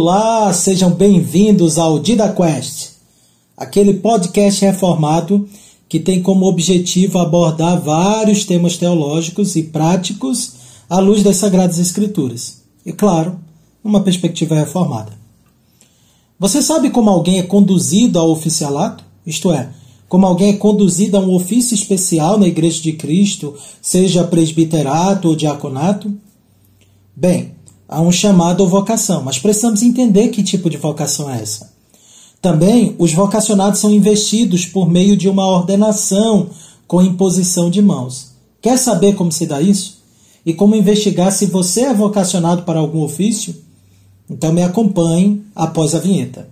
Olá, sejam bem-vindos ao DidaQuest, aquele podcast reformado que tem como objetivo abordar vários temas teológicos e práticos à luz das Sagradas Escrituras. E, claro, uma perspectiva reformada. Você sabe como alguém é conduzido ao oficialato? Isto é, como alguém é conduzido a um ofício especial na Igreja de Cristo, seja presbiterato ou diaconato? Bem, há um chamado ou vocação, mas precisamos entender que tipo de vocação é essa. Também, os vocacionados são investidos por meio de uma ordenação com imposição de mãos. Quer saber como se dá isso? E como investigar se você é vocacionado para algum ofício? Então me acompanhe após a vinheta.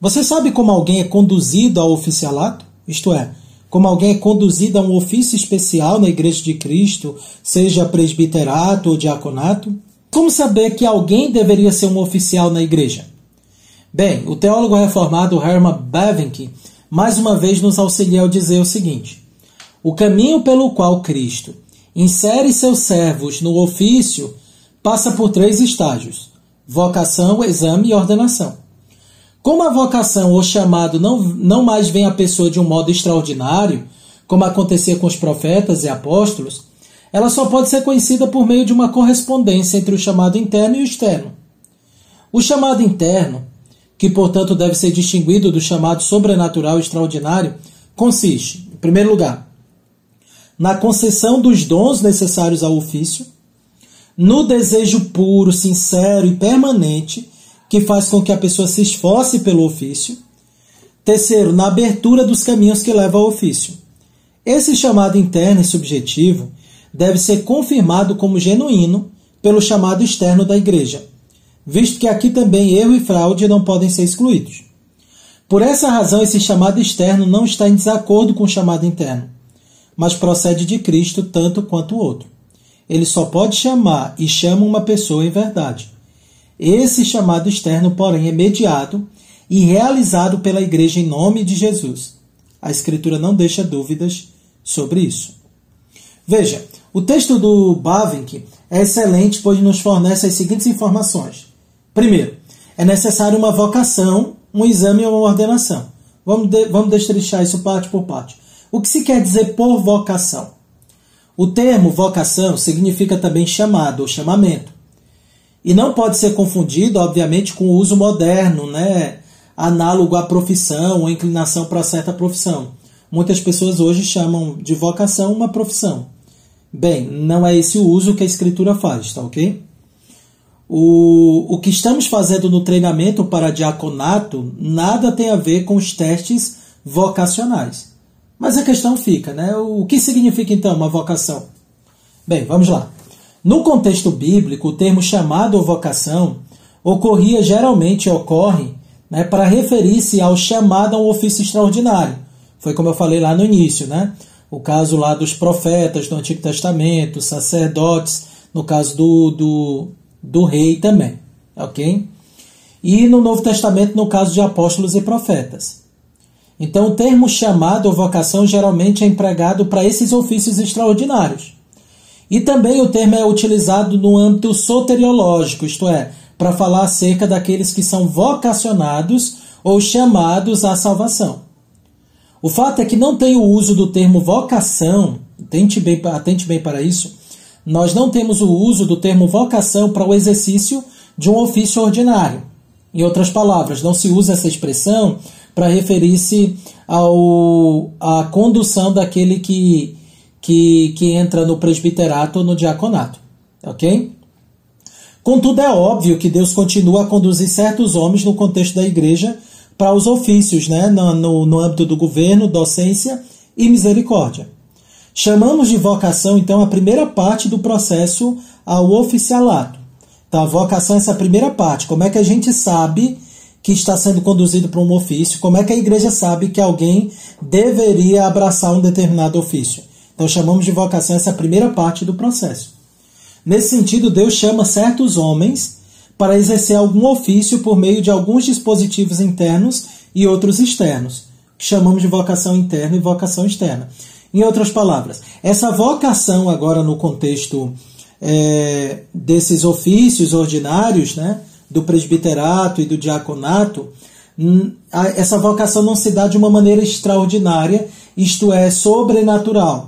Você sabe como alguém é conduzido ao oficialato? Isto é, como alguém é conduzido a um ofício especial na Igreja de Cristo, seja presbiterato ou diaconato? Como saber que alguém deveria ser um oficial na igreja? Bem, o teólogo reformado Herman Bavinck mais uma vez nos auxilia ao dizer o seguinte: o caminho pelo qual Cristo insere seus servos no ofício passa por três estágios: vocação, exame e ordenação. Como a vocação ou chamado não, não mais vem à pessoa de um modo extraordinário, como acontecia com os profetas e apóstolos, ela só pode ser conhecida por meio de uma correspondência entre o chamado interno e o externo. O chamado interno, que portanto deve ser distinguido do chamado sobrenatural extraordinário, consiste, em primeiro lugar, na concessão dos dons necessários ao ofício, no desejo puro, sincero e permanente que faz com que a pessoa se esforce pelo ofício. Terceiro, na abertura dos caminhos que levam ao ofício. Esse chamado interno e subjetivo deve ser confirmado como genuíno pelo chamado externo da igreja, visto que aqui também erro e fraude não podem ser excluídos. Por essa razão, esse chamado externo não está em desacordo com o chamado interno, mas procede de Cristo tanto quanto o outro. Ele só pode chamar e chama uma pessoa em verdade. Esse chamado externo, porém, é mediado e realizado pela igreja em nome de Jesus. A Escritura não deixa dúvidas sobre isso. Veja, o texto do Bavinck é excelente, pois nos fornece as seguintes informações. Primeiro, é necessário uma vocação, um exame ou uma ordenação. Vamos, de, vamos destrinchar isso parte por parte. O que se quer dizer por vocação? O termo vocação significa também chamado ou chamamento. E não pode ser confundido, obviamente, com o uso moderno, né? análogo à profissão ou inclinação para certa profissão. Muitas pessoas hoje chamam de vocação uma profissão. Bem, não é esse o uso que a escritura faz, tá ok? O, o que estamos fazendo no treinamento para diaconato nada tem a ver com os testes vocacionais. Mas a questão fica, né? O que significa então uma vocação? Bem, vamos lá. No contexto bíblico, o termo chamado ou vocação ocorria geralmente ocorre né, para referir-se ao chamado a um ofício extraordinário. Foi como eu falei lá no início, né? O caso lá dos profetas do Antigo Testamento, sacerdotes, no caso do, do, do rei também, ok? E no Novo Testamento, no caso de apóstolos e profetas. Então, o termo chamado ou vocação geralmente é empregado para esses ofícios extraordinários. E também o termo é utilizado no âmbito soteriológico, isto é, para falar acerca daqueles que são vocacionados ou chamados à salvação. O fato é que não tem o uso do termo vocação, atente bem, atente bem para isso, nós não temos o uso do termo vocação para o exercício de um ofício ordinário. Em outras palavras, não se usa essa expressão para referir-se à condução daquele que que, que entra no presbiterato ou no diaconato. Ok? Contudo, é óbvio que Deus continua a conduzir certos homens no contexto da igreja para os ofícios, né? no, no, no âmbito do governo, docência e misericórdia. Chamamos de vocação, então, a primeira parte do processo ao oficialato. Então, a vocação é essa primeira parte. Como é que a gente sabe que está sendo conduzido para um ofício? Como é que a igreja sabe que alguém deveria abraçar um determinado ofício? Então chamamos de vocação essa primeira parte do processo. Nesse sentido, Deus chama certos homens para exercer algum ofício por meio de alguns dispositivos internos e outros externos, que chamamos de vocação interna e vocação externa. Em outras palavras, essa vocação, agora no contexto é, desses ofícios ordinários, né, do presbiterato e do diaconato, essa vocação não se dá de uma maneira extraordinária, isto é, sobrenatural.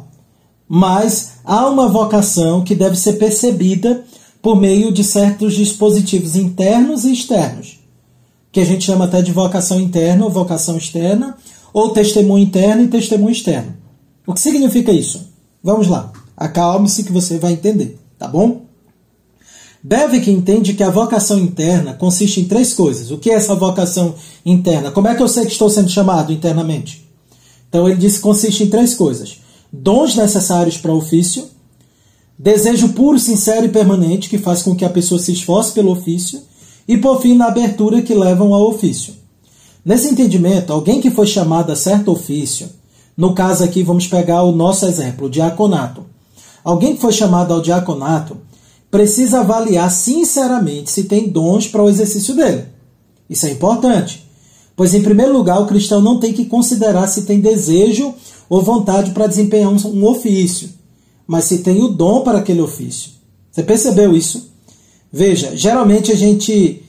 Mas há uma vocação que deve ser percebida por meio de certos dispositivos internos e externos, que a gente chama até de vocação interna ou vocação externa, ou testemunho interno e testemunho externo. O que significa isso? Vamos lá. Acalme-se que você vai entender, tá bom? Bevick entende que a vocação interna consiste em três coisas. O que é essa vocação interna? Como é que eu sei que estou sendo chamado internamente? Então ele diz que consiste em três coisas: dons necessários para o ofício, desejo puro, sincero e permanente que faz com que a pessoa se esforce pelo ofício, e por fim na abertura que levam ao ofício. Nesse entendimento, alguém que foi chamado a certo ofício, no caso aqui vamos pegar o nosso exemplo, o diaconato. Alguém que foi chamado ao diaconato precisa avaliar sinceramente se tem dons para o exercício dele. Isso é importante, pois, em primeiro lugar, o cristão não tem que considerar se tem desejo ou vontade para desempenhar um, ofício, mas se tem o dom para aquele ofício. Você percebeu isso? Veja, geralmente a gente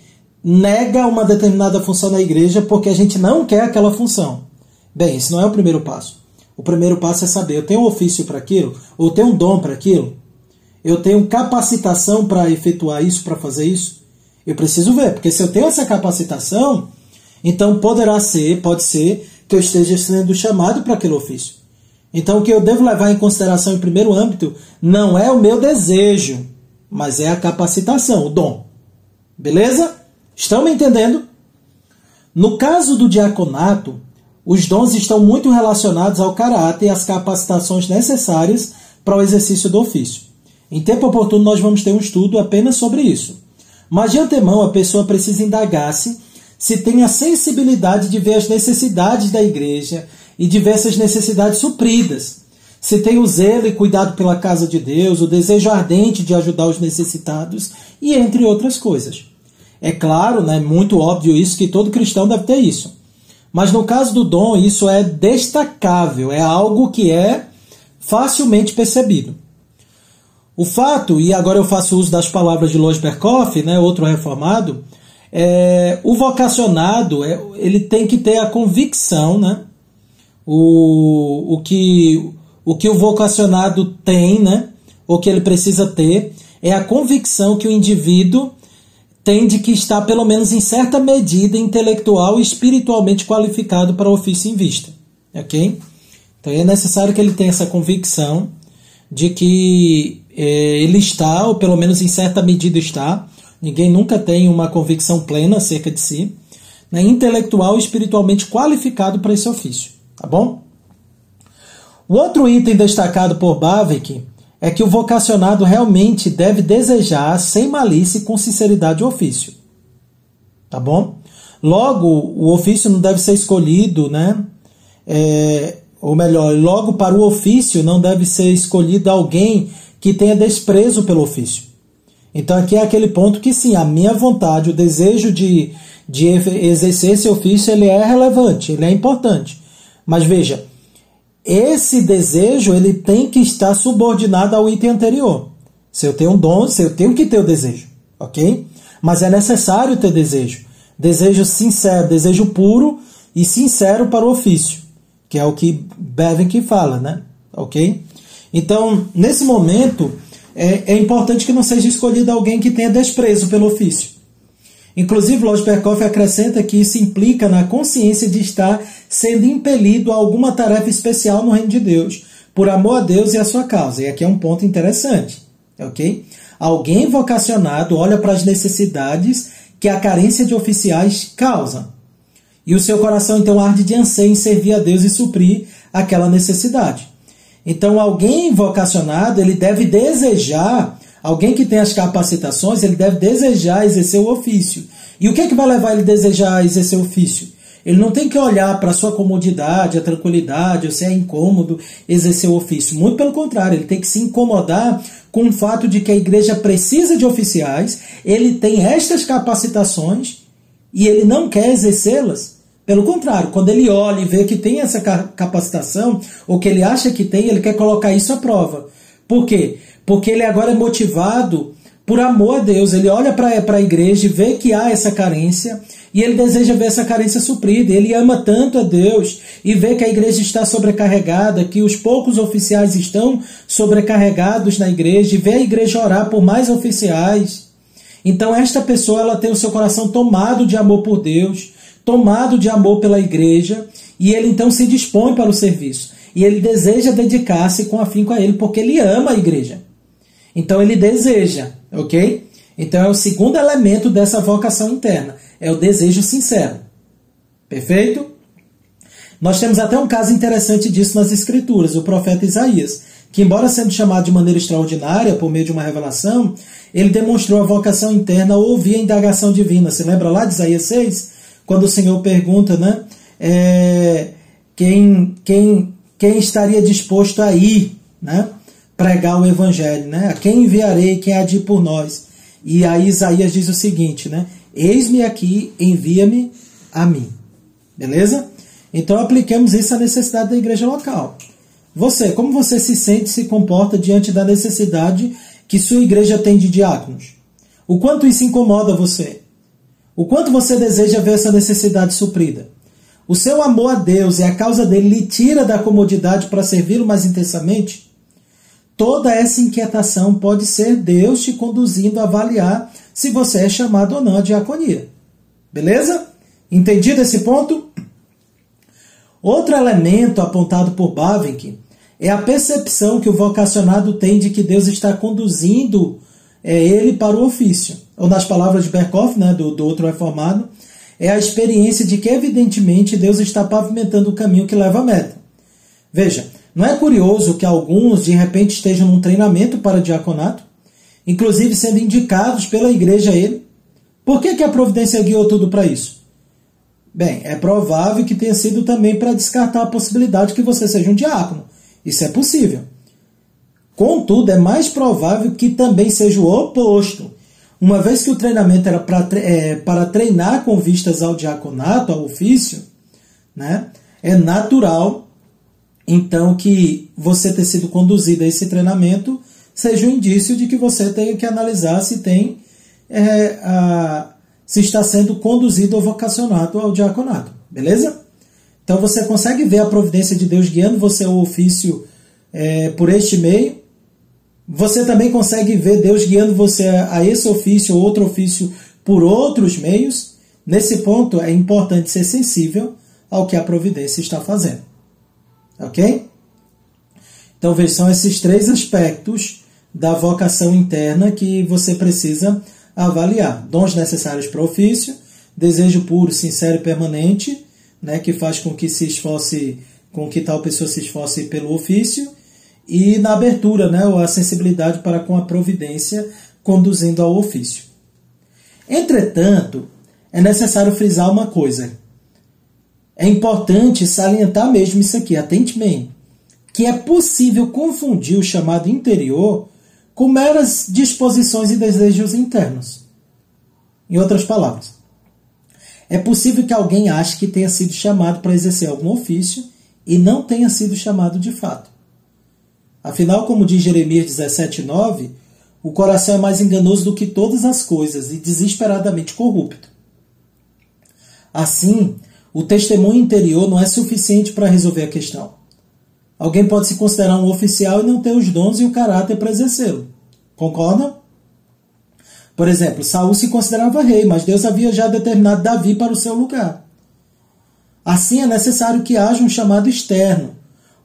nega uma determinada função na igreja porque a gente não quer aquela função. Bem, isso não é o primeiro passo. O primeiro passo é saber, eu tenho um ofício para aquilo, ou tenho um dom para aquilo? Eu tenho capacitação para efetuar isso, para fazer isso? Eu preciso ver, porque se eu tenho essa capacitação, então poderá ser, pode ser, que eu esteja sendo chamado para aquele ofício. Então o que eu devo levar em consideração em primeiro âmbito não é o meu desejo, mas é a capacitação, o dom. Beleza? Estão me entendendo? No caso do diaconato, os dons estão muito relacionados ao caráter e às capacitações necessárias para o exercício do ofício. Em tempo oportuno, nós vamos ter um estudo apenas sobre isso. Mas de antemão, a pessoa precisa indagar-se se tem a sensibilidade de ver as necessidades da igreja e diversas necessidades supridas. Se tem o zelo e cuidado pela casa de Deus, o desejo ardente de ajudar os necessitados e entre outras coisas. É claro, né, muito óbvio isso, que todo cristão deve ter isso. Mas no caso do dom, isso é destacável, é algo que é facilmente percebido. O fato, e agora eu faço uso das palavras de Lois Berkoff, né, outro reformado, é, o vocacionado é, ele tem que ter a convicção, né, o, o, que, o que o vocacionado tem, né, o que ele precisa ter, é a convicção que o indivíduo tem de que está, pelo menos em certa medida, intelectual e espiritualmente qualificado para o ofício em vista. Ok? Então é necessário que ele tenha essa convicção de que é, ele está, ou pelo menos em certa medida está, ninguém nunca tem uma convicção plena acerca de si, né, intelectual e espiritualmente qualificado para esse ofício. Tá bom? O outro item destacado por Bavinck é que o vocacionado realmente deve desejar, sem malícia e com sinceridade, o ofício. Tá bom? Logo, o ofício não deve ser escolhido, né? É, ou melhor, logo para o ofício não deve ser escolhido alguém que tenha desprezo pelo ofício. Então aqui é aquele ponto que sim, a minha vontade, o desejo de, de exercer esse ofício, ele é relevante, ele é importante. Mas veja, esse desejo ele tem que estar subordinado ao item anterior. Se eu tenho um dom, se eu tenho que ter o desejo, ok? Mas é necessário ter desejo. Desejo sincero, desejo puro e sincero para o ofício, que é o que Bevan que fala, né? Ok? Então, nesse momento, é, é importante que não seja escolhido alguém que tenha desprezo pelo ofício. Inclusive, Losberkoff acrescenta que isso implica na consciência de estar sendo impelido a alguma tarefa especial no reino de Deus, por amor a Deus e a sua causa. E aqui é um ponto interessante, ok? Alguém vocacionado olha para as necessidades que a carência de oficiais causa. E o seu coração então arde de anseio em servir a Deus e suprir aquela necessidade. Então, alguém vocacionado, ele deve desejar, alguém que tem as capacitações, ele deve desejar exercer o ofício. E o que, é que vai levar ele a desejar exercer o ofício? Ele não tem que olhar para a sua comodidade, a tranquilidade, ou se é incômodo exercer o ofício. Muito pelo contrário, ele tem que se incomodar com o fato de que a igreja precisa de oficiais, ele tem estas capacitações e ele não quer exercê-las. Pelo contrário, quando ele olha e vê que tem essa capacitação, ou que ele acha que tem, ele quer colocar isso à prova. Por quê? Porque ele agora é motivado por amor a Deus. Ele olha para a igreja e vê que há essa carência e ele deseja ver essa carência suprida. Ele ama tanto a Deus e vê que a igreja está sobrecarregada, que os poucos oficiais estão sobrecarregados na igreja e vê a igreja orar por mais oficiais. Então esta pessoa ela tem o seu coração tomado de amor por Deus, tomado de amor pela igreja, e ele então se dispõe para o serviço. E ele deseja dedicar-se com afinco a ele, porque ele ama a igreja. Então ele deseja, ok? Então é o segundo elemento dessa vocação interna, é o desejo sincero. Perfeito? Nós temos até um caso interessante disso nas Escrituras, o profeta Isaías, que, embora sendo chamado de maneira extraordinária por meio de uma revelação, ele demonstrou a vocação interna ouvir a indagação divina. Se lembra lá de Isaías 6? Quando o Senhor pergunta, né? É, quem, quem, quem estaria disposto a ir, né? Pregar o evangelho, né? A quem enviarei, quem há de ir por nós? E aí Isaías diz o seguinte, né? Eis-me aqui, envia-me a mim. Beleza? Então apliquemos isso à necessidade da igreja local. Você, como você se sente, se comporta diante da necessidade que sua igreja tem de diáconos? O quanto isso incomoda você? O quanto você deseja ver essa necessidade suprida? O seu amor a Deus e a causa dele lhe tira da comodidade para servi-lo mais intensamente? Toda essa inquietação pode ser Deus te conduzindo a avaliar se você é chamado ou não à diaconia. Beleza? Entendido esse ponto? Outro elemento apontado por Bavinck é a percepção que o vocacionado tem de que Deus está conduzindo é, ele para o ofício. Ou nas palavras de Berkhoff, né, do, do outro reformado, é a experiência de que, evidentemente, Deus está pavimentando o caminho que leva à meta. Veja, não é curioso que alguns de repente estejam num treinamento para diaconato, inclusive sendo indicados pela igreja a ele? Por que, que a providência guiou tudo para isso? Bem, é provável que tenha sido também para descartar a possibilidade que você seja um diácono. Isso é possível. Contudo, é mais provável que também seja o oposto. Uma vez que o treinamento era para, é, para treinar com vistas ao diaconato, ao ofício, né, é natural então que você ter sido conduzido a esse treinamento seja um indício de que você tem que analisar se tem é, a, se está sendo conduzido ou vocacionado ao diaconato, beleza? Então você consegue ver a providência de Deus guiando você ao ofício é, por este meio. Você também consegue ver Deus guiando você a esse ofício ou outro ofício por outros meios. Nesse ponto é importante ser sensível ao que a providência está fazendo. Ok? Então, veja, são esses três aspectos da vocação interna que você precisa avaliar: dons necessários para o ofício, desejo puro, sincero e permanente, né, que faz com que se esforce, com que tal pessoa se esforce pelo ofício, e na abertura, né, a sensibilidade para com a providência conduzindo ao ofício. Entretanto, é necessário frisar uma coisa, é importante salientar mesmo isso aqui, atente bem, que é possível confundir o chamado interior com meras disposições e desejos internos. Em outras palavras, é possível que alguém ache que tenha sido chamado para exercer algum ofício e não tenha sido chamado de fato. Afinal, como diz Jeremias 17,9, o coração é mais enganoso do que todas as coisas e desesperadamente corrupto. Assim, o testemunho interior não é suficiente para resolver a questão. Alguém pode se considerar um oficial e não ter os dons e o caráter para exercê-lo. Concorda? Por exemplo, Saul se considerava rei, mas Deus havia já determinado Davi para o seu lugar. Assim é necessário que haja um chamado externo,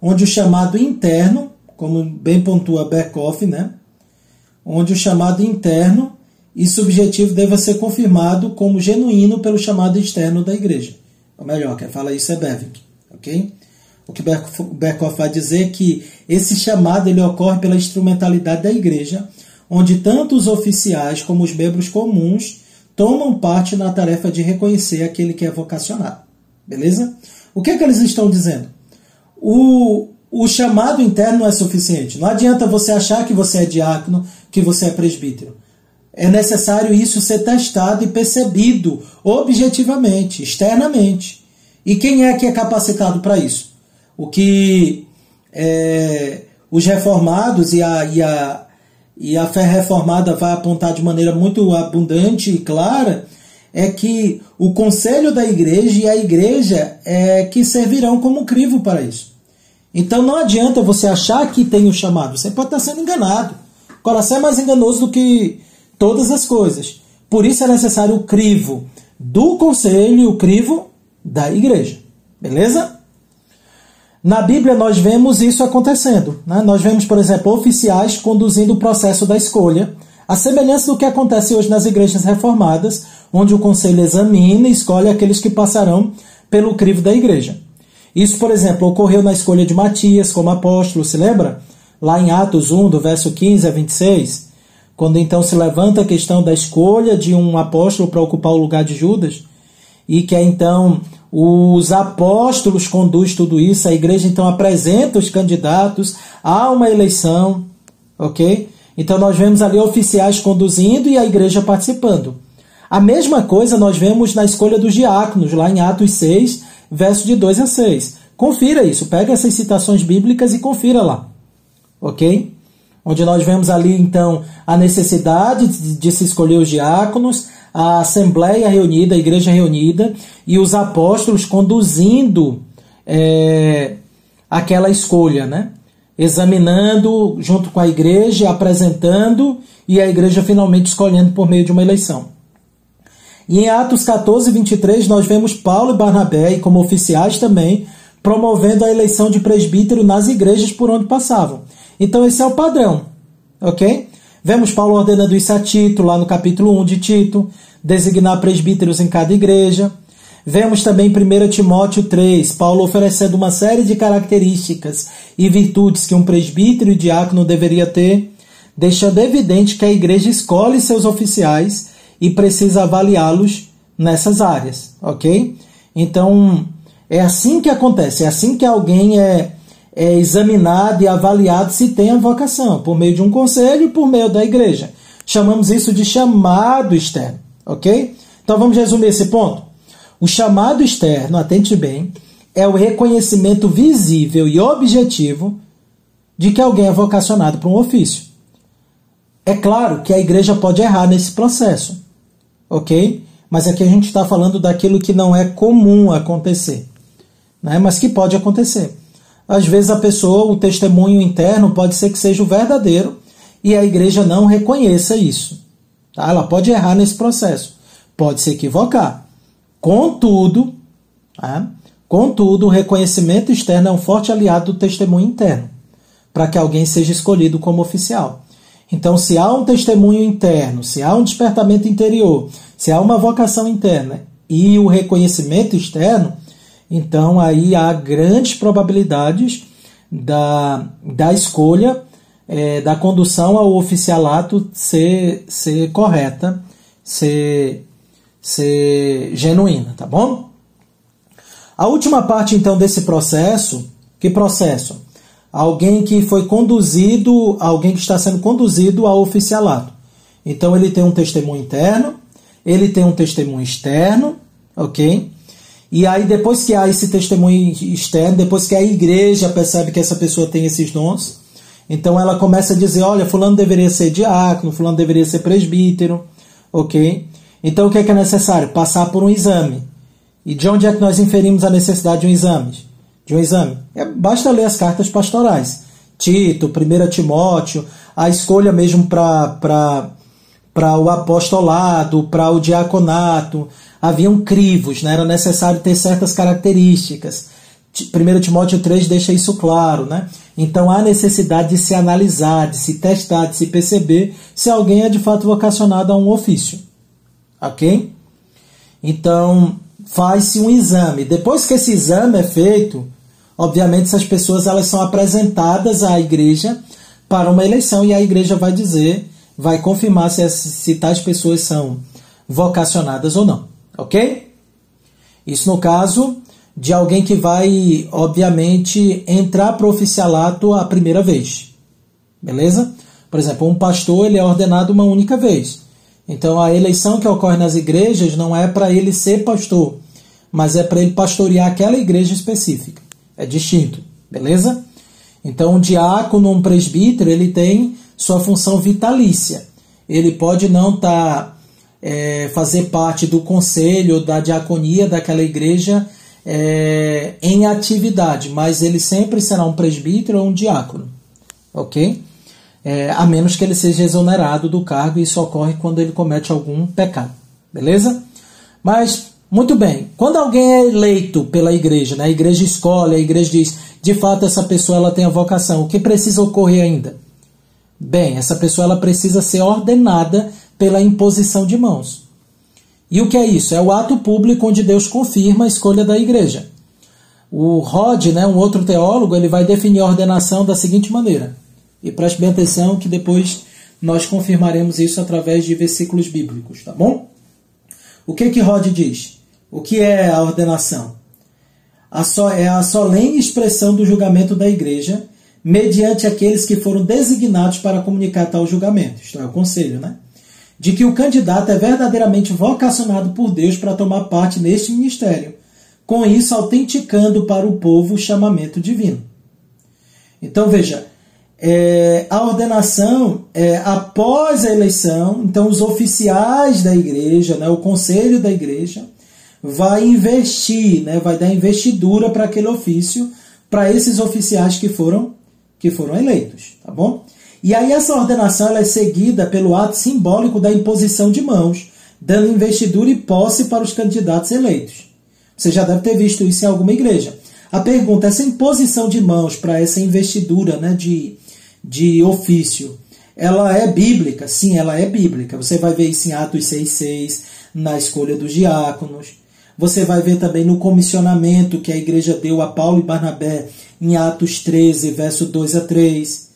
onde o chamado interno, como bem pontua Berkoff, né? onde o chamado interno e subjetivo deva ser confirmado como genuíno pelo chamado externo da igreja. Ou melhor, quem fala isso é Beving, ok? O que Berkhoff vai dizer é que esse chamado ele ocorre pela instrumentalidade da igreja, onde tanto os oficiais como os membros comuns tomam parte na tarefa de reconhecer aquele que é vocacionado. Beleza? O que é que eles estão dizendo? O, o chamado interno não é suficiente. Não adianta você achar que você é diácono, que você é presbítero. É necessário isso ser testado e percebido objetivamente, externamente. E quem é que é capacitado para isso? O que é, os reformados e a, e, a, e a fé reformada vai apontar de maneira muito abundante e clara é que o conselho da igreja e a igreja é que servirão como crivo para isso. Então não adianta você achar que tem o chamado, você pode estar sendo enganado. O coração é mais enganoso do que todas as coisas. Por isso é necessário o crivo do conselho e o crivo da igreja. Beleza? Na Bíblia nós vemos isso acontecendo. Né? Nós vemos, por exemplo, oficiais conduzindo o processo da escolha, a semelhança do que acontece hoje nas igrejas reformadas, onde o conselho examina e escolhe aqueles que passarão pelo crivo da igreja. Isso, por exemplo, ocorreu na escolha de Matias como apóstolo, se lembra? Lá em Atos 1, do verso 15 a 26, quando então se levanta a questão da escolha de um apóstolo para ocupar o lugar de Judas, e que é então os apóstolos conduz tudo isso, a igreja então apresenta os candidatos, há uma eleição, ok? Então nós vemos ali oficiais conduzindo e a igreja participando. A mesma coisa nós vemos na escolha dos diáconos, lá em Atos 6, verso de 2 a 6. Confira isso, pega essas citações bíblicas e confira lá. Ok? Onde nós vemos ali então a necessidade de, se escolher os diáconos, a assembleia reunida, a igreja reunida e os apóstolos conduzindo é, aquela escolha, né? examinando junto com a igreja, apresentando e a igreja finalmente escolhendo por meio de uma eleição. E em Atos 14, 23, nós vemos Paulo e Barnabé, como oficiais também, promovendo a eleição de presbítero nas igrejas por onde passavam. Então esse é o padrão, ok? Vemos Paulo ordenando isso a Tito, lá no capítulo 1 de Tito, designar presbíteros em cada igreja. Vemos também em 1 Timóteo 3, Paulo oferecendo uma série de características e virtudes que um presbítero e diácono deveria ter, deixando evidente que a igreja escolhe seus oficiais e precisa avaliá-los nessas áreas, ok? Então, é assim que acontece, é assim que alguém é, é examinado e avaliado se tem a vocação, por meio de um conselho e por meio da igreja. Chamamos isso de chamado externo, ok? Então vamos resumir esse ponto. O chamado externo, atente bem, é o reconhecimento visível e objetivo de que alguém é vocacionado para um ofício. É claro que a igreja pode errar nesse processo ok? Mas aqui a gente está falando daquilo que não é comum acontecer, né? mas que pode acontecer. Às vezes a pessoa, o testemunho interno pode ser que seja o verdadeiro e a igreja não reconheça isso. Tá? Ela pode errar nesse processo, pode se equivocar. Contudo, tá? contudo, o reconhecimento externo é um forte aliado do testemunho interno, para que alguém seja escolhido como oficial. Então, se há um testemunho interno, se há um despertamento interior, se há uma vocação interna e o reconhecimento externo, então aí há grandes probabilidades da, da escolha, é, da condução ao oficialato ser, ser correta, ser, ser genuína, tá bom? A última parte então desse processo, que processo? Alguém que foi conduzido, alguém que está sendo conduzido ao oficialato. Então ele tem um testemunho interno, ele tem um testemunho externo, ok? E aí depois que há esse testemunho externo, depois que a igreja percebe que essa pessoa tem esses dons, então ela começa a dizer, olha, fulano deveria ser diácono, fulano deveria ser presbítero, ok? Então o que é, que é necessário? Passar por um exame. E de onde é que nós inferimos a necessidade de um exame? De um exame. É, basta ler as cartas pastorais. Tito, 1 Timóteo, a escolha mesmo para o apostolado, para o diaconato. Haviam crivos, né? era necessário ter certas características. 1 Timóteo 3 deixa isso claro. Né? Então há necessidade de se analisar, de se testar, de se perceber se alguém é de fato vocacionado a um ofício. Ok? Então faz-se um exame. Depois que esse exame é feito, Obviamente, essas pessoas elas são apresentadas à igreja para uma eleição e a igreja vai dizer, vai confirmar se, se tais pessoas são vocacionadas ou não, ok? Isso no caso de alguém que vai, obviamente, entrar para o oficialato a primeira vez. Beleza? Por exemplo, um pastor ele é ordenado uma única vez. Então a eleição que ocorre nas igrejas não é para ele ser pastor, mas é para ele pastorear aquela igreja específica. É distinto, beleza? Então um diácono, um presbítero, ele tem sua função vitalícia. Ele pode não estar tá, é, fazer parte do conselho da diaconia daquela igreja é, em atividade, mas ele sempre será um presbítero ou um diácono, ok? É, a menos que ele seja exonerado do cargo, e isso ocorre quando ele comete algum pecado, beleza? Mas, muito bem, quando alguém é eleito pela igreja, né, a igreja escolhe, a igreja diz, de fato essa pessoa ela tem a vocação, o que precisa ocorrer ainda? Bem, essa pessoa ela precisa ser ordenada pela imposição de mãos. E o que é isso? É o ato público onde Deus confirma a escolha da igreja. O Rod, né, um outro teólogo, ele vai definir a ordenação da seguinte maneira. E preste bem atenção que depois nós confirmaremos isso através de versículos bíblicos, tá bom? O que que Rod diz? O que é a ordenação? A so, é a solene expressão do julgamento da igreja mediante aqueles que foram designados para comunicar tal julgamento. Isto é o conselho, né? de que o candidato é verdadeiramente vocacionado por Deus para tomar parte neste ministério, com isso autenticando para o povo o chamamento divino. Então veja, é, a ordenação é após a eleição, então os oficiais da igreja, né, o conselho da igreja, vai investir, né, vai dar investidura para aquele ofício, para esses oficiais que foram que foram eleitos, tá bom? E aí essa ordenação é seguida pelo ato simbólico da imposição de mãos, dando investidura e posse para os candidatos eleitos. Você já deve ter visto isso em alguma igreja. A pergunta, essa imposição de mãos para essa investidura né, de, de ofício, ela é bíblica? Sim, ela é bíblica. Você vai ver isso em Atos 6,6, na escolha dos diáconos. Você vai ver também no comissionamento que a igreja deu a Paulo e Barnabé em Atos 13, verso 2 a 3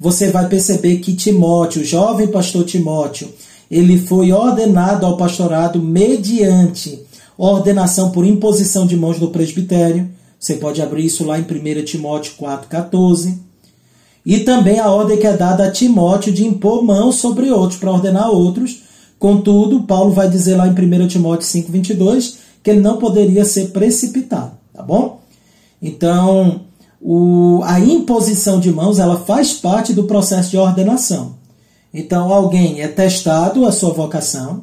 você vai perceber que Timóteo, o jovem pastor Timóteo, ele foi ordenado ao pastorado mediante ordenação por imposição de mãos do presbitério. Você pode abrir isso lá em 1 Timóteo 4,14. E também a ordem que é dada a Timóteo de impor mãos sobre outros, para ordenar outros. Contudo, Paulo vai dizer lá em 1 Timóteo 5,22 que ele não poderia ser precipitado, tá bom? Então, o, a imposição de mãos ela faz parte do processo de ordenação. Então, alguém é testado a sua vocação,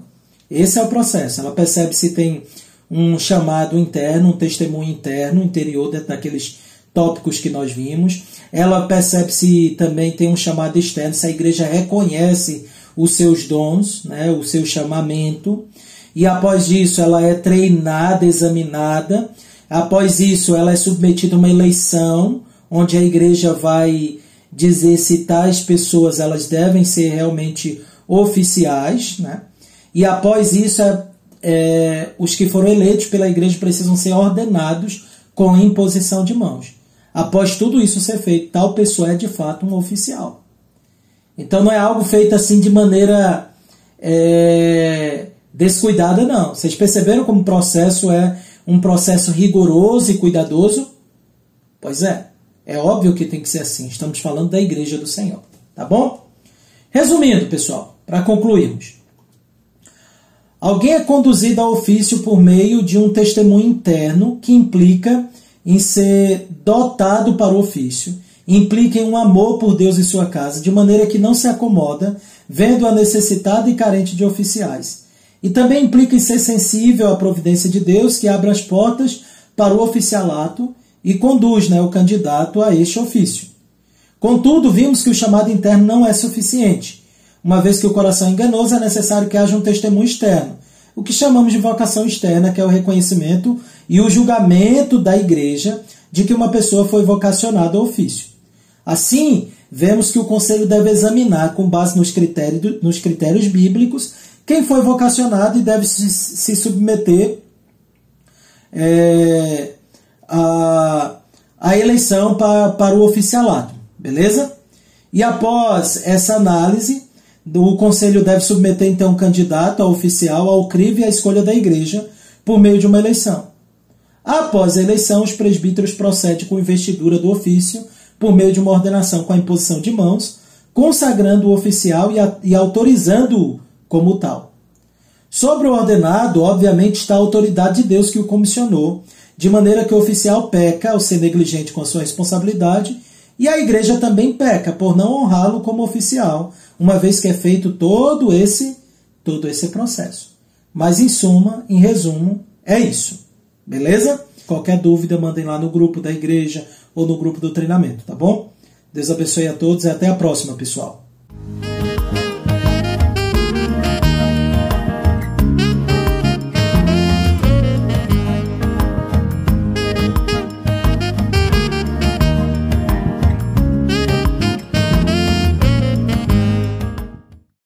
esse é o processo. Ela percebe se tem um chamado interno, um testemunho interno, interior dentro daqueles tópicos que nós vimos. Ela percebe se também tem um chamado externo, se a igreja reconhece os seus dons, né, o seu chamamento. E após isso, ela é treinada, examinada Após isso, ela é submetida a uma eleição, onde a igreja vai dizer se tais pessoas elas devem ser realmente oficiais, né? E após isso, é, é, os que foram eleitos pela igreja precisam ser ordenados com imposição de mãos. Após tudo isso ser feito, tal pessoa é de fato um oficial. Então não é algo feito assim de maneira é, descuidada, não. Vocês perceberam como o processo é um processo rigoroso e cuidadoso? Pois é, é óbvio que tem que ser assim. Estamos falando da igreja do Senhor, tá bom? Resumindo, pessoal, para concluirmos. Alguém é conduzido ao ofício por meio de um testemunho interno que implica em ser dotado para o ofício, implica em um amor por Deus e sua casa, de maneira que não se acomoda, vendo a necessitada e carente de oficiais e também implica em ser sensível à providência de Deus, que abre as portas para o oficialato e conduz né, o candidato a este ofício. Contudo, vimos que o chamado interno não é suficiente. Uma vez que o coração é enganoso, é necessário que haja um testemunho externo, o que chamamos de vocação externa, que é o reconhecimento e o julgamento da igreja de que uma pessoa foi vocacionada ao ofício. Assim, vemos que o conselho deve examinar, com base nos critérios, nos critérios bíblicos, quem foi vocacionado e deve se, se submeter é, a, a eleição para, para o oficialato, beleza? E após essa análise, o conselho deve submeter então o candidato a oficial ao crivo e à escolha da igreja por meio de uma eleição. Após a eleição, os presbíteros procedem com investidura do ofício por meio de uma ordenação com a imposição de mãos, consagrando o oficial e, a, e autorizando-o como tal. Sobre o ordenado, obviamente, está a autoridade de Deus que o comissionou, de maneira que o oficial peca ao ser negligente com a sua responsabilidade, e a igreja também peca por não honrá-lo como oficial, uma vez que é feito todo esse todo esse processo. Mas em suma, em resumo, é isso. Beleza? Qualquer dúvida, mandem lá no grupo da igreja ou no grupo do treinamento, tá bom? Deus abençoe a todos e até a próxima, pessoal.